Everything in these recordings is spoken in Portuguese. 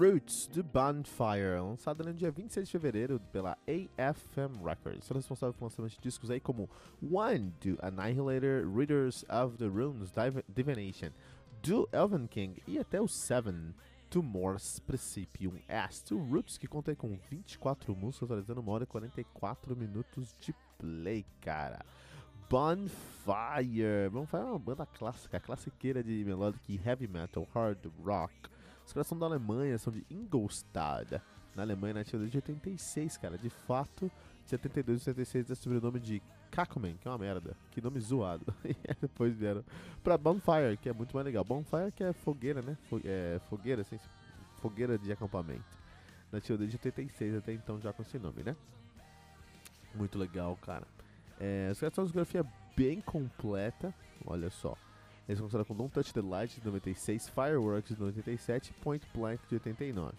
Roots, do Bonfire, lançado no dia 26 de fevereiro pela AFM Records. São responsável por lançamento de discos aí como One, do Annihilator, Readers of the Runes, Div Divination, do Elven King e até o Seven, do Morse Principium Est. O Roots, que conta com 24 músicas, atualizando uma hora e 44 minutos de play, cara. Bonfire. Bonfire é uma banda clássica, classiqueira de melodic heavy metal, hard rock os caras são da Alemanha, são de Ingolstadt, na Alemanha, nativa desde 86, cara. De fato, de 72 e 76 é sobrenome de Kakumen, que é uma merda. Que nome zoado. e depois vieram pra Bonfire, que é muito mais legal. Bonfire que é fogueira, né? É, fogueira, assim, fogueira de acampamento. Nativa desde 86, até então já com esse nome, né? Muito legal, cara. É, os caras têm uma discografia bem completa, olha só. Eles começaram com Don't Touch the Light de 96, Fireworks de 97 Point Blank de 89.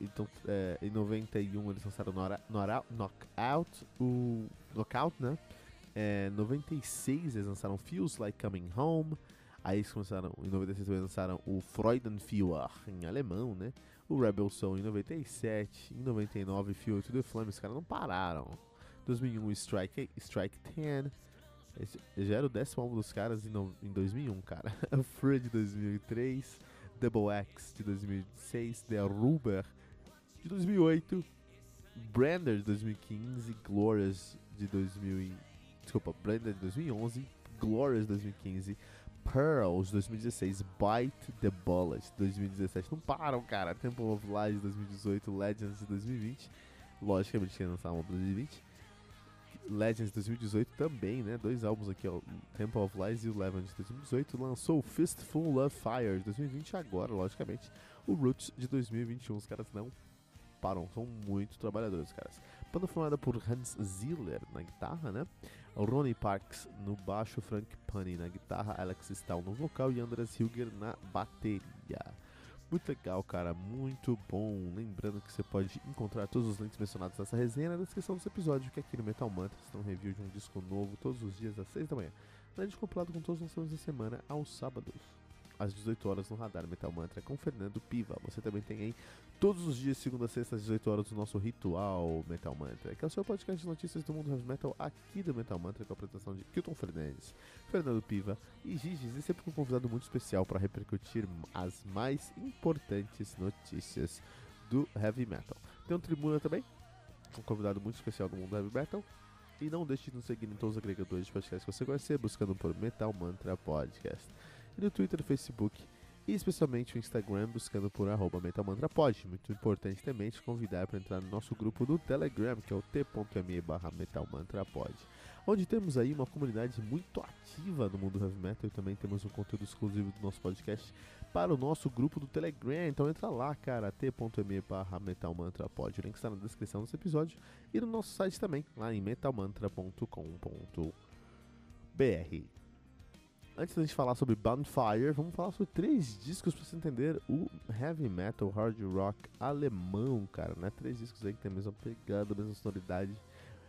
Então, é, em 91 eles lançaram Knockout, o Knockout, né? É, 96 eles lançaram Feels Like Coming Home. Aí eles começaram, em 96 eles lançaram o Freudenführer, em alemão, né? O Rebel Soul em 97, em 99 Fuel to the Flame, os caras não pararam. 2001 Strike, Strike 10, esse já era o décimo álbum dos caras em, no, em 2001, cara. Free de 2003, Double X de 2006, The Ruber de 2008, Brander de 2015, Glorious de 2000 Desculpa, Brander de 2011, Glorious de 2015, Pearls de 2016, Bite the Bullet de 2017. Não param, cara. Temple of Lies de 2018, Legends de 2020. Logicamente ia lançar um 2020. Legends 2018 também, né? Dois álbuns aqui, ó, Temple of Lies e o Legends 2018. Lançou o Fistful of Fire de 2020 agora, logicamente. O Roots de 2021. Os caras não param, são muito trabalhadores, caras. Banda formada por Hans Ziller na guitarra, né? Ronnie Parks no baixo, Frank Punny na guitarra, Alex Stahl no vocal e Andras Hilger na bateria. Muito legal, cara, muito bom. Lembrando que você pode encontrar todos os links mencionados nessa resenha na descrição desse episódio, que aqui no Metal Mantra tem um review de um disco novo todos os dias às 6 da manhã. Além de compilado com todos os lançamentos da semana aos sábados às 18 horas no Radar Metal Mantra com Fernando Piva. Você também tem aí todos os dias, segunda a sexta, às 18 horas, o nosso ritual Metal Mantra, que é o seu podcast de notícias do mundo heavy metal aqui do Metal Mantra, com a apresentação de Kilton Fernandes, Fernando Piva e Gigi, e sempre com um convidado muito especial para repercutir as mais importantes notícias do heavy metal. Tem um tribuna também, um convidado muito especial do mundo heavy metal. E não deixe de nos seguir em todos os agregadores de podcast que você conhecer, buscando por Metal Mantra Podcast e no Twitter, Facebook e especialmente o Instagram buscando por arroba metalmantrapod. Muito importante também te convidar para entrar no nosso grupo do Telegram, que é o t.me barra metalmantrapod, onde temos aí uma comunidade muito ativa no mundo heavy metal e também temos um conteúdo exclusivo do nosso podcast para o nosso grupo do Telegram. Então entra lá, cara, t.me barra metalmantrapod. O link está na descrição desse episódio e no nosso site também, lá em metalmantra.com.br. Antes da gente falar sobre Bonfire, vamos falar sobre três discos para você entender o heavy metal, hard rock alemão, cara, né? Três discos aí que tem a mesma pegada, a mesma sonoridade.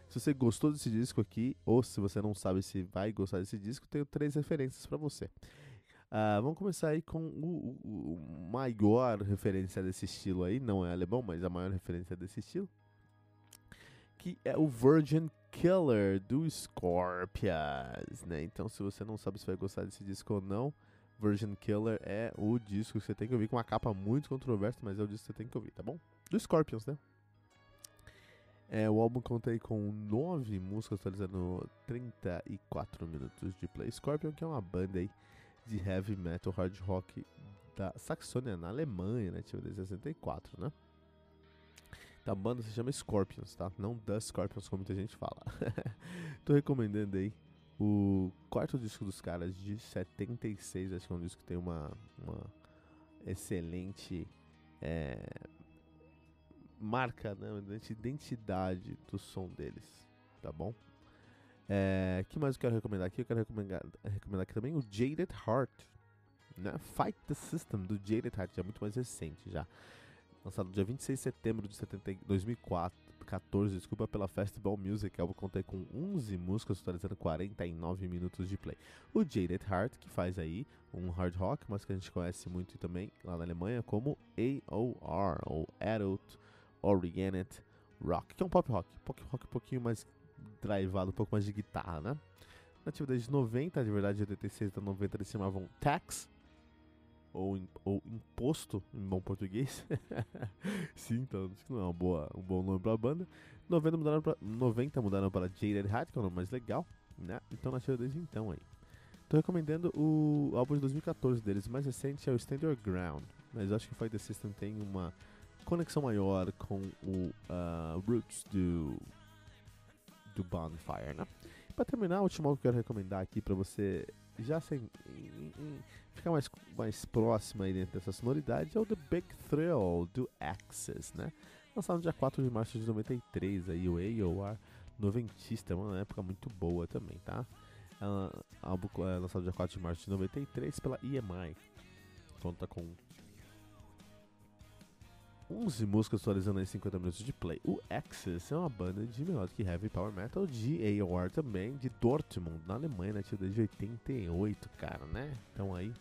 Se você gostou desse disco aqui, ou se você não sabe se vai gostar desse disco, tenho três referências para você. Uh, vamos começar aí com o, o, o, maior referência desse estilo aí, não é alemão, mas a maior referência desse estilo, que é o Virgin Killer do Scorpions, né? Então, se você não sabe se vai gostar desse disco ou não, Virgin Killer é o disco que você tem que ouvir com uma capa muito controversa, mas é o disco que você tem que ouvir, tá bom? Do Scorpions, né? É, o álbum conta aí com nove músicas, atualizando 34 minutos de play. Scorpion, que é uma banda aí de heavy metal, hard rock da Saxônia, na Alemanha, né? Tipo, desde 64, né? A banda se chama Scorpions, tá? Não The Scorpions, como muita gente fala. Tô recomendando aí o quarto disco dos caras de 76. Acho que é um disco que tem uma, uma excelente é, marca, né, identidade do som deles, tá bom? É, que mais eu quero recomendar aqui? Eu quero recomendar, recomendar aqui também o Jaded Heart, né? Fight the System do Jaded Heart, já muito mais recente já. Lançado dia 26 de setembro de 70, 2014, desculpa, pela Festival Music. Eu contei com 11 músicas, totalizando 49 minutos de play. O Jaded Heart, que faz aí um hard rock, mas que a gente conhece muito também lá na Alemanha como AOR, ou Adult Oriented Rock, que é um pop rock, pop rock um pouquinho mais drivado, um pouco mais de guitarra, né? Na atividade de 90, de verdade, de 86 a 90 eles chamavam Tax, ou, ou imposto em bom português. Sim, então que não é uma boa, um bom nome para a banda. 90 mudaram para 90 mudaram para Jaded Hat, que é o nome mais legal, né? Então nasceu desde então aí. Tô recomendando o álbum de 2014 deles, o mais recente é o Stand Your Ground, mas acho que o Fight the System tem uma conexão maior com o uh, Roots do do Bonfire, né? Para terminar, o último álbum que eu quero recomendar aqui para você já sem em, em, ficar mais, mais próximo aí dentro dessa sonoridade é o The Big Thrill do Axis, né? Lançado no dia 4 de março de 93 aí o AOR noventista, uma época muito boa também, tá? Uh, álbum é, lançado no dia 4 de março de 93 pela EMI. Conta com 11 músicas atualizando aí 50 minutos de play. O Axis é uma banda de melodic heavy power metal de AOR também, de Dortmund, na Alemanha, nativa desde 88, cara, né? Então aí.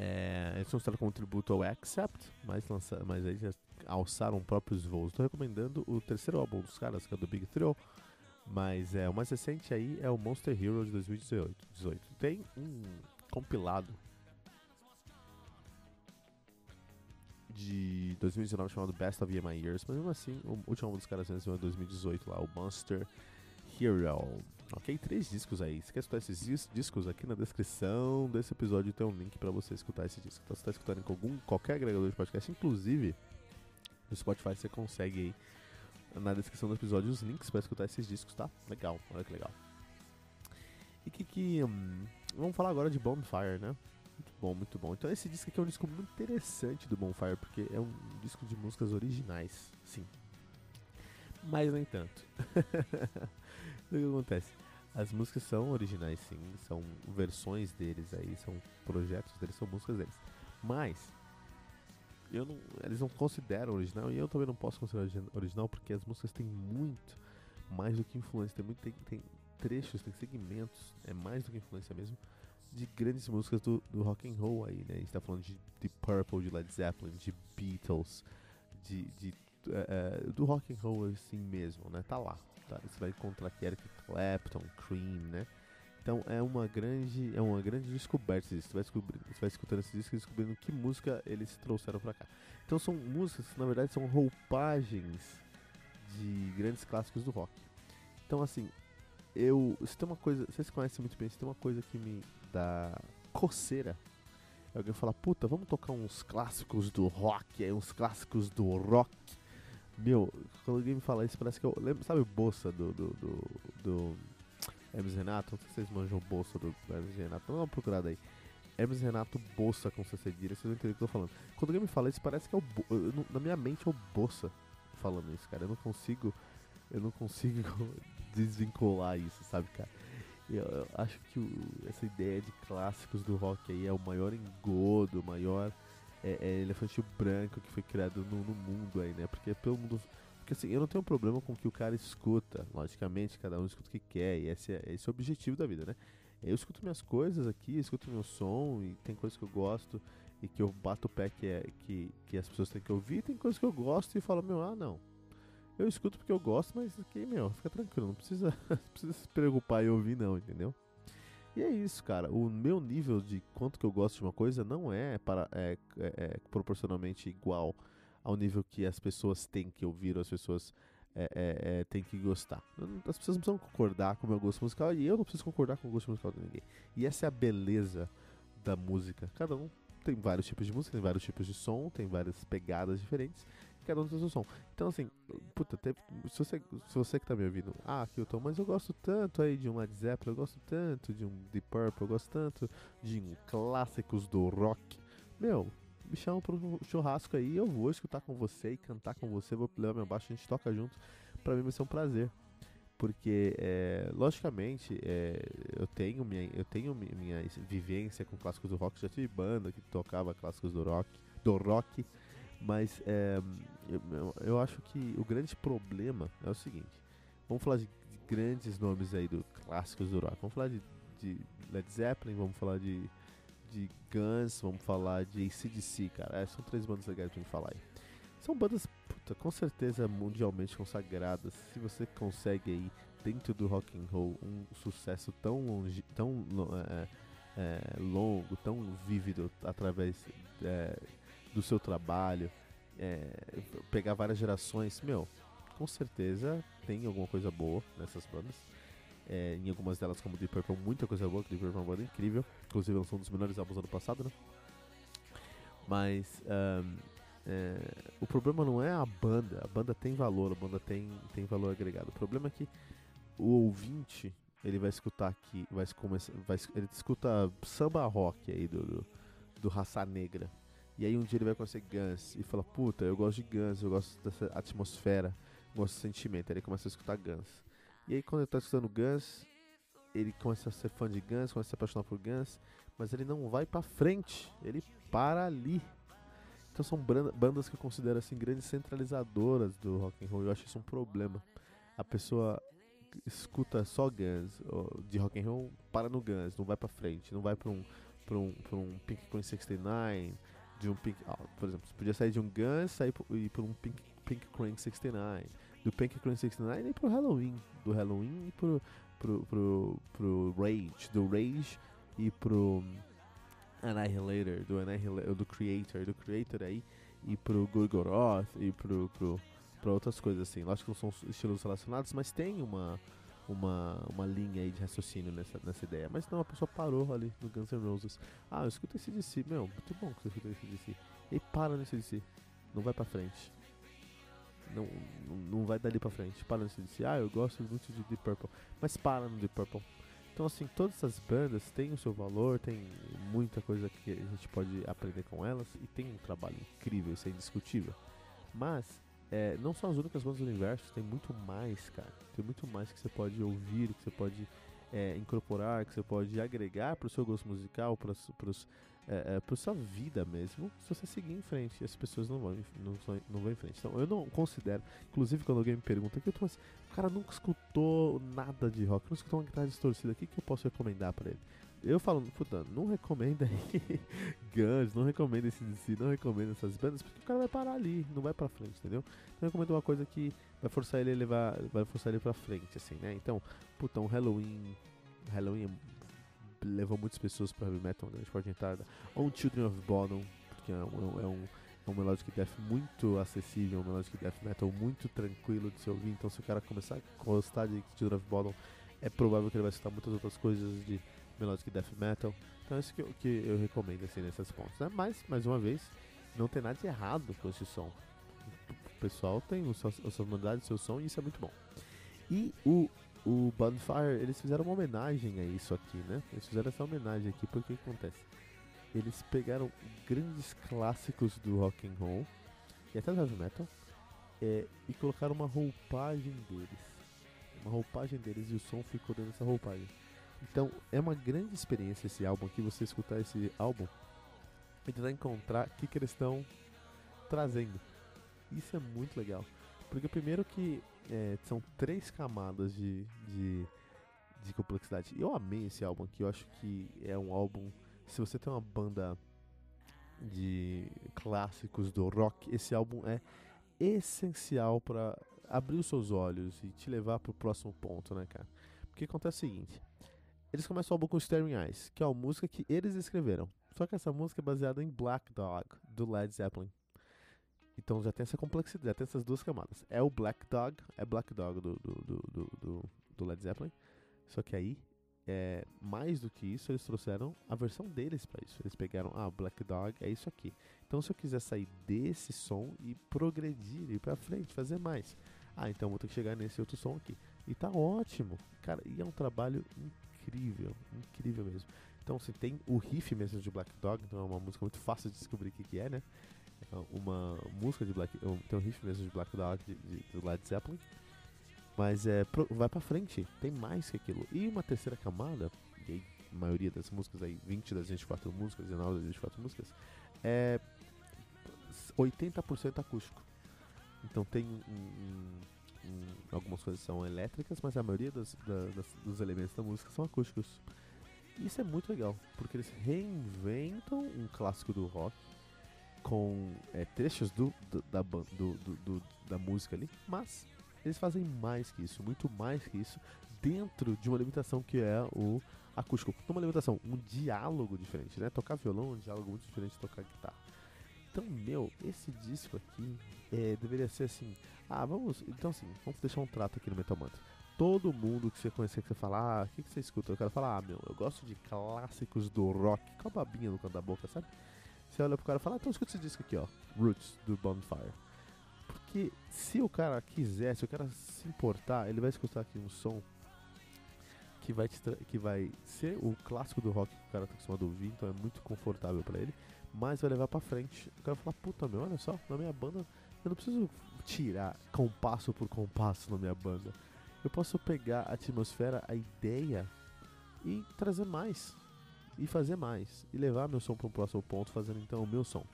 É, eles são lançados como tributo ao Accept, mas, lança, mas aí já alçaram próprios voos. Estou recomendando o terceiro álbum dos caras, que é do Big Thrill. Mas é, o mais recente aí é o Monster Hero de 2018. 18. Tem um compilado de 2019 chamado Best of My Years, mas mesmo assim, o último álbum dos caras venceu em 2018 lá, o Monster Hero. Ok, três discos aí. Se quer escutar esses discos aqui na descrição desse episódio tem um link para você escutar esse disco. Então, se está escutando em algum, qualquer agregador de podcast, inclusive no Spotify, você consegue aí na descrição do episódio os links para escutar esses discos, tá? Legal, olha que legal. E que que. Hum, vamos falar agora de Bonfire, né? Bom, muito bom. Então esse disco aqui é um disco muito interessante do Bonfire, porque é um disco de músicas originais, sim. Mas nem tanto. o que acontece? As músicas são originais, sim, são versões deles aí, são projetos deles, são músicas deles. Mas eu não, eles não consideram original e eu também não posso considerar original porque as músicas têm muito mais do que influência, tem muito tem, tem trechos, tem segmentos, é mais do que influência mesmo de grandes músicas do, do rock and roll aí, né? A gente tá falando de, de Purple, de Led Zeppelin, de Beatles, de, de uh, do rock and roll assim mesmo, né? Tá lá, tá? Você vai encontrar aqui Eric Clapton, Cream, né? Então é uma grande, é uma grande descoberta. Você vai, descobrir, você vai escutando esse disco e descobrindo que música eles trouxeram pra cá. Então são músicas que na verdade são roupagens de grandes clássicos do rock. Então assim, eu. Se tem uma coisa. Vocês conhecem muito bem, se tem uma coisa que me da coceira. Alguém fala, puta, vamos tocar uns clássicos do rock, uns clássicos do rock. Meu, quando alguém me fala isso, parece que eu lembro, sabe o Bolsa do, do, do, do Hermes Renato? Não sei se vocês manjam Bolsa do Hermes Renato, dá uma procurada aí. Hermes Renato Bolsa com C cedilha, vocês não entendem o que eu tô falando. Quando alguém me fala isso, parece que é o eu, na minha mente é o Bolsa falando isso, cara. Eu não consigo, eu não consigo desvincular isso, sabe, cara? Eu, eu acho que o, essa ideia de clássicos do rock aí é o maior engodo, o maior é, é elefante branco que foi criado no, no, mundo aí, né? Porque pelo mundo. Porque assim, eu não tenho problema com o que o cara escuta. Logicamente, cada um escuta o que quer, e esse é, esse é o objetivo da vida, né? Eu escuto minhas coisas aqui, escuto meu som, e tem coisas que eu gosto e que eu bato o pé que, é, que, que as pessoas têm que ouvir, tem coisas que eu gosto e falo, meu, ah, não, eu escuto porque eu gosto, mas aqui, meu, fica tranquilo, não precisa, não precisa se preocupar e ouvir não, entendeu? E é isso, cara. O meu nível de quanto que eu gosto de uma coisa não é, para, é, é, é proporcionalmente igual ao nível que as pessoas têm que ouvir ou as pessoas é, é, é têm que gostar. As pessoas não precisam concordar com o meu gosto musical e eu não preciso concordar com o gosto musical de ninguém. E essa é a beleza da música. Cada um tem vários tipos de música, tem vários tipos de som, tem várias pegadas diferentes som. Então, assim, puta, teve, se, você, se você que tá me ouvindo, ah, Kilton, mas eu gosto tanto aí de um Led Zeppelin, eu gosto tanto de um Deep Purple, eu gosto tanto de um clássicos do rock. Meu, me chama pro churrasco aí, eu vou escutar com você e cantar com você, vou levar meu baixo, a gente toca junto. Pra mim vai ser um prazer. Porque, é, logicamente, é, eu tenho, minha, eu tenho minha vivência com clássicos do rock, já tive banda que tocava clássicos do rock, do rock mas é, eu, eu acho que o grande problema é o seguinte: vamos falar de grandes nomes aí do clássicos do rock. Vamos falar de, de Led Zeppelin, vamos falar de, de Guns, vamos falar de ACDC, cara. É, são três bandas legais pra gente falar aí. São bandas, puta, com certeza mundialmente consagradas. Se você consegue aí, dentro do rock and roll, um sucesso tão longe, tão é, é, longo, tão vívido através é, do seu trabalho, é, pegar várias gerações, meu, com certeza tem alguma coisa boa nessas bandas. É, em algumas delas, como Deep Purple, muita coisa boa, que Deep Purple é uma banda incrível. Inclusive, lançou um dos melhores álbuns do ano passado, né? Mas um, é, o problema não é a banda, a banda tem valor, a banda tem, tem valor agregado. O problema é que o ouvinte ele vai escutar aqui, vai começar, vai, ele escuta samba rock aí do, do, do Raça Negra. E aí um dia ele vai conhecer Guns e fala, puta, eu gosto de Guns, eu gosto dessa atmosfera, gosto desse sentimento. Aí ele começa a escutar Guns. E aí quando ele tá escutando Guns, ele começa a ser fã de Guns, começa a se apaixonar por Guns, mas ele não vai pra frente, ele para ali. Então são bandas que eu considero assim grandes centralizadoras do rock and roll. Eu acho isso um problema. A pessoa escuta só Guns de rock and roll, para no Guns, não vai para frente, não vai para um para um, pra um Pink Queen 69, de um Pink, ah, por exemplo, você podia sair de um Guns sair e ir para um Pink Pink Crank 69, do Pink Crank 69 e pro Halloween, do Halloween e pro pro, pro, pro Rage, do Rage e pro Annihilator, do Annihilator, do Creator, do Creator aí e pro Gorgoroth e pro, pro para outras coisas assim. Lógico que não são estilos relacionados, mas tem uma uma, uma linha aí de raciocínio nessa, nessa ideia. Mas não, a pessoa parou ali no Guns N' Roses. Ah, eu escuto esse DC, meu, muito bom que você escuta esse DC. E para nesse DC, não vai pra frente. Não, não, não vai dali pra frente, para nesse DC. Ah, eu gosto muito de Deep Purple, mas para no Deep Purple. Então, assim, todas essas bandas têm o seu valor, tem muita coisa que a gente pode aprender com elas e tem um trabalho incrível, isso é indiscutível. Mas é, não são as únicas bandas do universo, tem muito mais, cara. Tem muito mais que você pode ouvir, que você pode é, incorporar, que você pode agregar para o seu gosto musical, para é, é, sua vida mesmo, se você seguir em frente. E as pessoas não vão, não, não vão em frente. Então eu não considero, inclusive quando alguém me pergunta, que eu tô assim, o cara nunca escutou nada de rock, não escutou uma guitarra distorcida, o que, que eu posso recomendar para ele? Eu falo, puta, não recomenda aí Guns, não recomenda esse DC, não recomenda essas bandas, porque o cara vai parar ali, não vai pra frente, entendeu? Então eu recomendo uma coisa que vai forçar ele a levar, vai forçar ele pra frente, assim, né? Então, puta, um Halloween, Halloween levou muitas pessoas pro heavy metal, uma grande porta de entrada, ou um Children of Bodom, porque é um, é um, é um melodic death muito acessível, um melodic death metal muito tranquilo de se ouvir, então se o cara começar a gostar de Children of Bodom, é provável que ele vai escutar muitas outras coisas de Melodic Death Metal. Então é isso que eu, que eu recomendo assim nessas pontas. Né? Mas, mais uma vez, não tem nada de errado com esse som. O pessoal tem a sua humanidade, o seu som e isso é muito bom. E o, o Bonfire, eles fizeram uma homenagem a isso aqui, né? Eles fizeram essa homenagem aqui porque o que acontece? Eles pegaram grandes clássicos do rock and roll e até do heavy metal é, e colocaram uma roupagem deles. Uma roupagem deles e o som ficou dentro dessa roupagem. Então é uma grande experiência esse álbum aqui, você escutar esse álbum e tentar encontrar o que, que eles estão trazendo. Isso é muito legal. Porque primeiro que é, são três camadas de, de, de, complexidade. Eu amei esse álbum aqui, eu acho que é um álbum. Se você tem uma banda de clássicos do rock, esse álbum é essencial para abrir os seus olhos e te levar para o próximo ponto, né, cara? Porque acontece o seguinte: eles começam o álbum com Staring Eyes, que é uma música que eles escreveram. Só que essa música é baseada em Black Dog, do Led Zeppelin. Então já tem essa complexidade, já tem essas duas camadas. É o Black Dog, é Black Dog do, do, do, do, do Led Zeppelin. Só que aí, é, mais do que isso, eles trouxeram a versão deles para isso. Eles pegaram, ah, Black Dog é isso aqui. Então se eu quiser sair desse som e progredir, ir pra frente, fazer mais. Ah, então vou ter que chegar nesse outro som aqui. E tá ótimo. Cara, e é um trabalho incrível incrível, incrível mesmo. Então, assim, tem o riff mesmo de Black Dog, então é uma música muito fácil de descobrir o que, que é, né? É uma música de Black... Tem um riff mesmo de Black Dog, de, de, do Led Zeppelin. Mas é, pro, vai pra frente, tem mais que aquilo. E uma terceira camada, e aí, a maioria das músicas aí, 20 das 24 músicas, 19 das 24 músicas, é 80% acústico. Então tem um, um, um, algumas coisas são elétricas, mas a maioria das, das, dos elementos da música são acústicos. Isso é muito legal, porque eles reinventam um clássico do rock com é, trechos do, do, da, do, do, da música ali, mas eles fazem mais que isso, muito mais que isso, dentro de uma limitação que é o acústico. Uma limitação, um diálogo diferente, né? Tocar violão é um diálogo muito diferente de tocar guitarra. Então, meu, esse disco aqui é, deveria ser assim. Ah, vamos. Então, assim, vamos deixar um trato aqui no Metal Mantra. Todo mundo que você conhecer, que você fala, ah, o que, que você escuta? Eu quero falar, ah, meu, eu gosto de clássicos do rock, com a babinha no canto da boca, sabe? Você olha pro cara e fala, ah, então escuta esse disco aqui, ó, Roots, do Bonfire. Porque se o cara quiser, se o cara se importar, ele vai escutar aqui um som que vai, que vai ser o clássico do rock que o cara tá acostumado a ouvir, então é muito confortável para ele mas vai levar pra frente. O cara vai falar, puta meu, olha só, na minha banda eu não preciso tirar compasso por compasso na minha banda. Eu posso pegar a atmosfera, a ideia e trazer mais. E fazer mais. E levar meu som para um próximo ponto, fazendo então o meu som.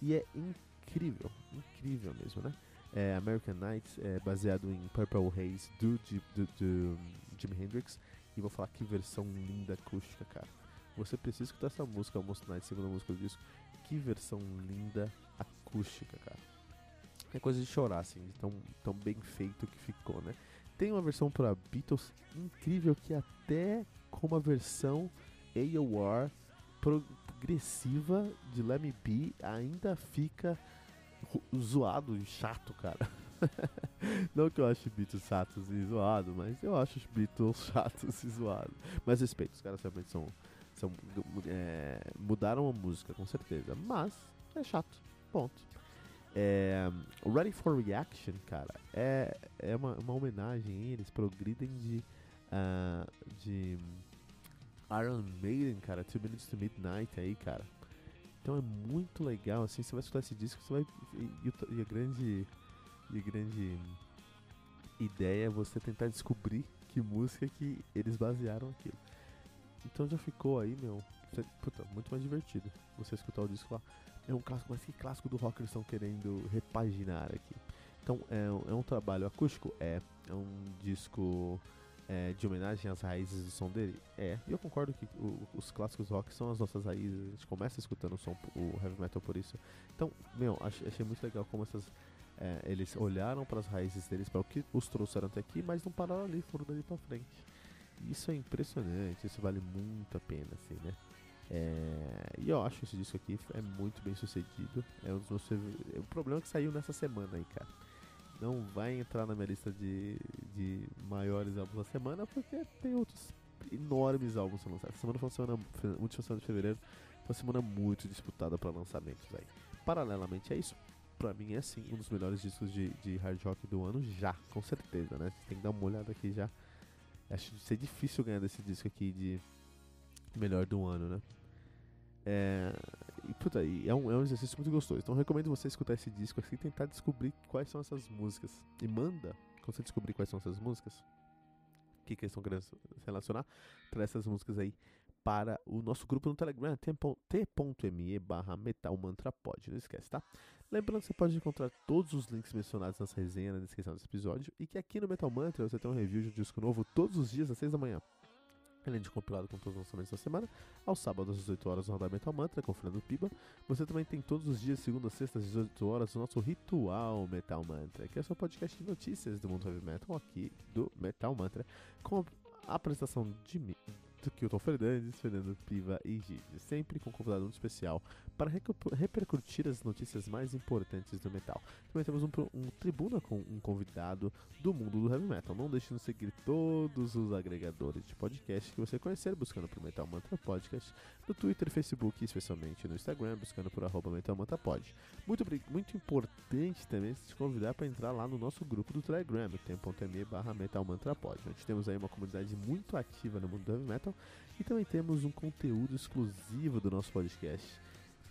E é incrível, incrível mesmo, né? É, American Nights é baseado em Purple Haze do, do, do, do Jimi Hendrix. E vou falar que versão linda acústica, cara. Você precisa escutar essa música, Almost Night, segunda música do disco. Que versão linda acústica, cara. É coisa de chorar, assim, de tão, tão bem feito que ficou, né? Tem uma versão para Beatles incrível que até com uma versão AOR progressiva de Let Me Be ainda fica zoado e chato, cara. Não que eu ache Beatles chatos e zoado, mas eu acho os Beatles chatos e zoados. Mas respeito, os caras realmente são são, é, mudaram a música, com certeza. Mas é chato. Ponto. É, Ready for Reaction, cara, é, é uma, uma homenagem. Eles progridem de, uh, de Iron Maiden, cara. Two Minutes to Midnight aí, cara. Então é muito legal, assim, você vai escutar esse disco, você vai. E, e a grande. E a grande ideia é você tentar descobrir que música que eles basearam aquilo. Então já ficou aí, meu. Puta, muito mais divertido você escutar o disco lá. É um clássico, mas que clássico do rock eles estão querendo repaginar aqui. Então é, é um trabalho acústico? É. É um disco é, de homenagem às raízes do som dele? É. E eu concordo que o, os clássicos rock são as nossas raízes. A gente começa escutando o som, o heavy metal por isso. Então, meu, achei, achei muito legal como essas. É, eles olharam para as raízes deles, para o que os trouxeram até aqui, mas não pararam ali, foram dali para frente. Isso é impressionante, isso vale muito a pena, assim, né? É, e eu acho esse disco aqui é muito bem sucedido. É um dos meus O problema é que saiu nessa semana aí, cara. Não vai entrar na minha lista de, de maiores álbuns da semana porque tem outros enormes álbuns a lançar. Essa semana foi uma semana, última semana de fevereiro, foi uma semana muito disputada para lançamentos aí. Paralelamente a isso, pra mim é sim um dos melhores discos de, de hard rock do ano, já, com certeza, né? Tem que dar uma olhada aqui já Acho que ser difícil ganhar desse disco aqui de melhor do ano, né? É, e puta, é um, é um exercício muito gostoso. Então recomendo você escutar esse disco aqui e tentar descobrir quais são essas músicas. E manda, quando você descobrir quais são essas músicas, que, que eles estão querendo relacionar, para essas músicas aí para o nosso grupo no Telegram, t.me barra metalmantrapod. Não esquece, tá? Lembrando que você pode encontrar todos os links mencionados nessa resenha na descrição desse episódio e que aqui no Metal Mantra você tem um review de um disco novo todos os dias às 6 da manhã. Além de compilado com todos os lançamentos da semana, aos sábados às 18 horas no Radar Metal Mantra com o Fernando Piba. Você também tem todos os dias, segunda sexta às 18 horas, o nosso Ritual Metal Mantra, que é o seu podcast de notícias do mundo heavy metal aqui do Metal Mantra, com a apresentação de mim, Kilton Fernandes, Fernando Piva e Gigi, sempre com um convidado muito especial para repercutir as notícias mais importantes do metal. Também temos um, um, tribuna com um convidado do mundo do heavy metal. Não deixe de seguir todos os agregadores de podcast que você conhecer, buscando por Metal Mantra Podcast, no Twitter, Facebook e especialmente no Instagram, buscando por arroba Metal Mantra Pod. Muito, muito importante também te convidar para entrar lá no nosso grupo do Telegram, tem.me barra Metal Mantra Pod. Onde temos aí uma comunidade muito ativa no mundo do heavy metal metal. E também temos um conteúdo exclusivo do nosso podcast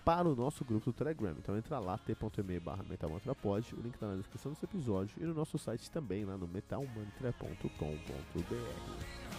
para o nosso grupo do Telegram. Então entra lá, t.me barra metalmantrapod, o link está na descrição desse episódio e no nosso site também, lá no metalmantra.com.br.